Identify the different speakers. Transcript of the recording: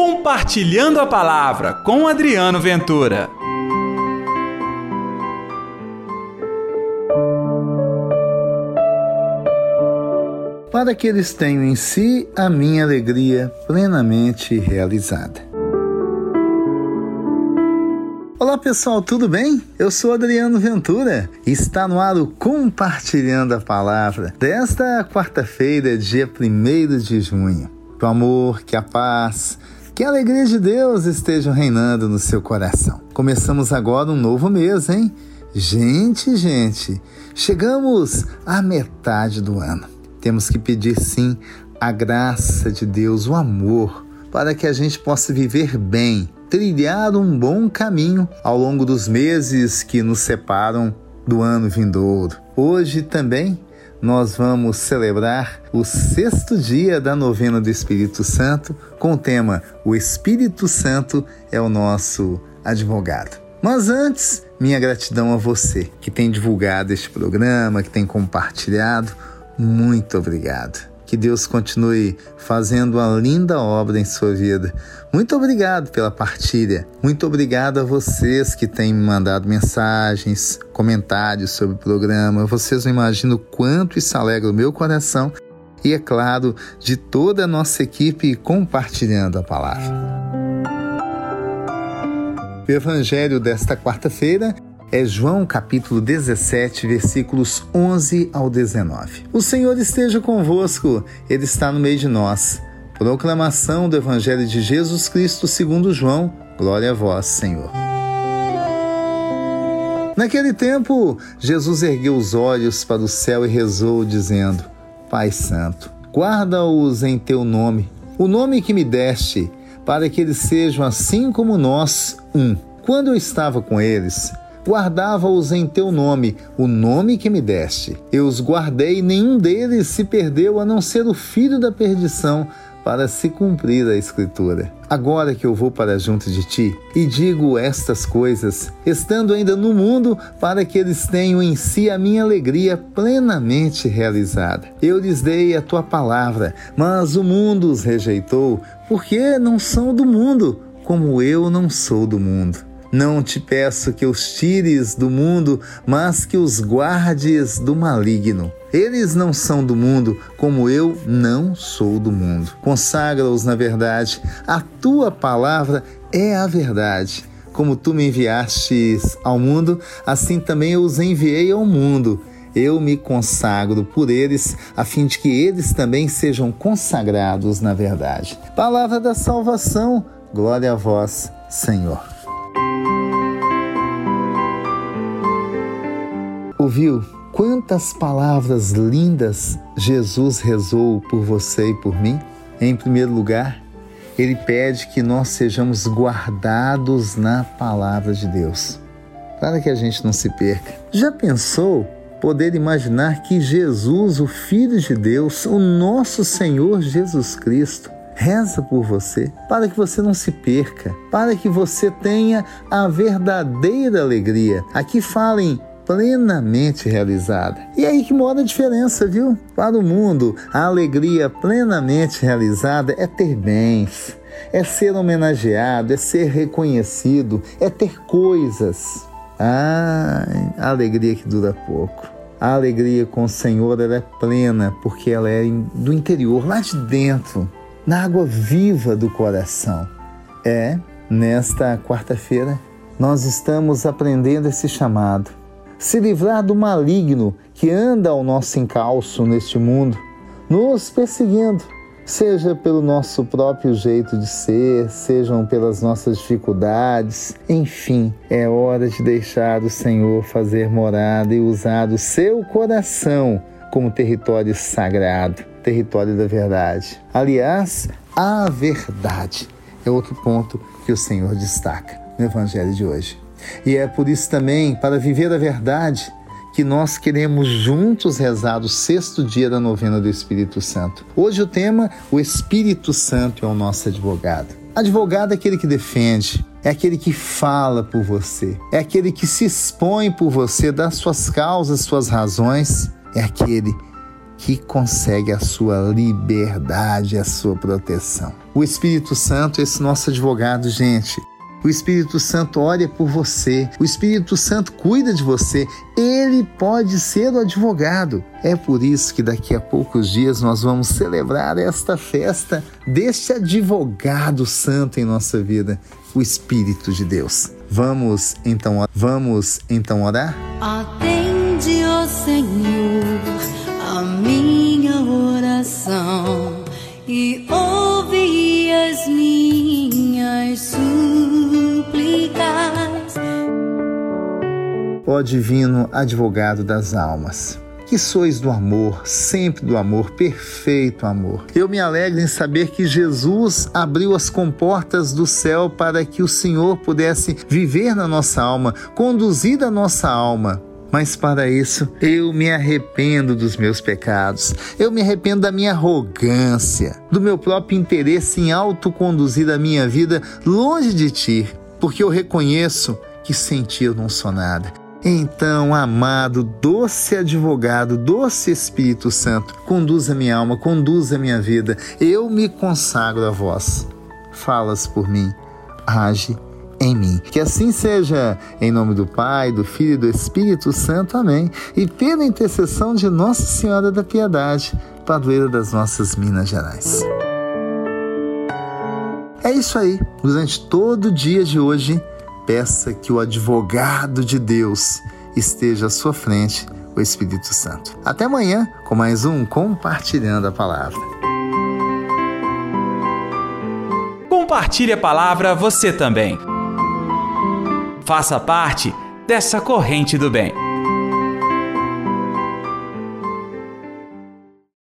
Speaker 1: Compartilhando a Palavra com Adriano Ventura.
Speaker 2: Para que eles tenham em si a minha alegria plenamente realizada. Olá pessoal, tudo bem? Eu sou Adriano Ventura e está no ar o Compartilhando a Palavra desta quarta-feira, dia 1 de junho. Que o amor, que a paz, que a alegria de Deus estejam reinando no seu coração. Começamos agora um novo mês, hein? Gente, gente, chegamos à metade do ano. Temos que pedir sim a graça de Deus, o amor, para que a gente possa viver bem, trilhar um bom caminho ao longo dos meses que nos separam do ano vindouro. Hoje também nós vamos celebrar o sexto dia da novena do Espírito Santo com o tema O Espírito Santo é o nosso advogado. Mas antes, minha gratidão a você que tem divulgado este programa, que tem compartilhado. Muito obrigado. Que Deus continue fazendo uma linda obra em sua vida. Muito obrigado pela partilha. Muito obrigado a vocês que têm me mandado mensagens, comentários sobre o programa. Vocês não imaginam quanto isso alegra o meu coração e, é claro, de toda a nossa equipe compartilhando a palavra. O evangelho desta quarta-feira é João capítulo 17, versículos 11 ao 19. O Senhor esteja convosco, Ele está no meio de nós. Proclamação do Evangelho de Jesus Cristo segundo João. Glória a vós, Senhor. Naquele tempo, Jesus ergueu os olhos para o céu e rezou, dizendo: Pai Santo, guarda-os em teu nome, o nome que me deste, para que eles sejam assim como nós, um. Quando eu estava com eles, guardava-os em teu nome, o nome que me deste. Eu os guardei, nenhum deles se perdeu, a não ser o filho da perdição, para se cumprir a Escritura. Agora que eu vou para junto de ti e digo estas coisas, estando ainda no mundo, para que eles tenham em si a minha alegria plenamente realizada. Eu lhes dei a tua palavra, mas o mundo os rejeitou, porque não são do mundo, como eu não sou do mundo. Não te peço que os tires do mundo, mas que os guardes do maligno. Eles não são do mundo, como eu não sou do mundo. Consagra-os na verdade. A tua palavra é a verdade. Como tu me enviastes ao mundo, assim também eu os enviei ao mundo. Eu me consagro por eles, a fim de que eles também sejam consagrados na verdade. Palavra da salvação, glória a vós, Senhor. Ouviu quantas palavras lindas Jesus rezou por você e por mim? Em primeiro lugar, ele pede que nós sejamos guardados na palavra de Deus, para que a gente não se perca. Já pensou poder imaginar que Jesus, o Filho de Deus, o nosso Senhor Jesus Cristo, reza por você, para que você não se perca, para que você tenha a verdadeira alegria. Aqui fala em plenamente realizada. E aí que mora a diferença, viu? Para o mundo, a alegria plenamente realizada é ter bens, é ser homenageado, é ser reconhecido, é ter coisas. Ah, a alegria que dura pouco. A alegria com o Senhor ela é plena porque ela é do interior, lá de dentro, na água viva do coração. É, nesta quarta-feira, nós estamos aprendendo esse chamado se livrar do maligno que anda ao nosso encalço neste mundo, nos perseguindo, seja pelo nosso próprio jeito de ser, sejam pelas nossas dificuldades, enfim, é hora de deixar o Senhor fazer morada e usar o seu coração como território sagrado, território da verdade. Aliás, a verdade é outro ponto que o Senhor destaca no Evangelho de hoje. E é por isso também, para viver a verdade, que nós queremos juntos rezar o sexto dia da novena do Espírito Santo. Hoje o tema: o Espírito Santo é o nosso advogado. Advogado é aquele que defende, é aquele que fala por você, é aquele que se expõe por você, dá suas causas, suas razões, é aquele que consegue a sua liberdade, a sua proteção. O Espírito Santo, esse nosso advogado, gente, o Espírito Santo olha por você, o Espírito Santo cuida de você, ele pode ser o advogado. É por isso que daqui a poucos dias nós vamos celebrar esta festa deste advogado santo em nossa vida, o Espírito de Deus. Vamos então, vamos então orar?
Speaker 3: Atende,
Speaker 2: Divino advogado das almas, que sois do amor, sempre do amor, perfeito amor. Eu me alegro em saber que Jesus abriu as comportas do céu para que o Senhor pudesse viver na nossa alma, conduzir a nossa alma. Mas para isso eu me arrependo dos meus pecados, eu me arrependo da minha arrogância, do meu próprio interesse em autoconduzir a minha vida longe de ti, porque eu reconheço que sem ti eu não sou nada. Então, amado, doce advogado, doce Espírito Santo, conduza minha alma, conduza minha vida. Eu me consagro a vós. Falas por mim, age em mim. Que assim seja, em nome do Pai, do Filho e do Espírito Santo. Amém. E pela intercessão de Nossa Senhora da Piedade, padroeira das nossas Minas Gerais. É isso aí. Durante todo o dia de hoje, peça que o advogado de Deus esteja à sua frente, o Espírito Santo. Até amanhã com mais um Compartilhando a Palavra.
Speaker 1: Compartilhe a palavra você também. Faça parte dessa corrente do bem.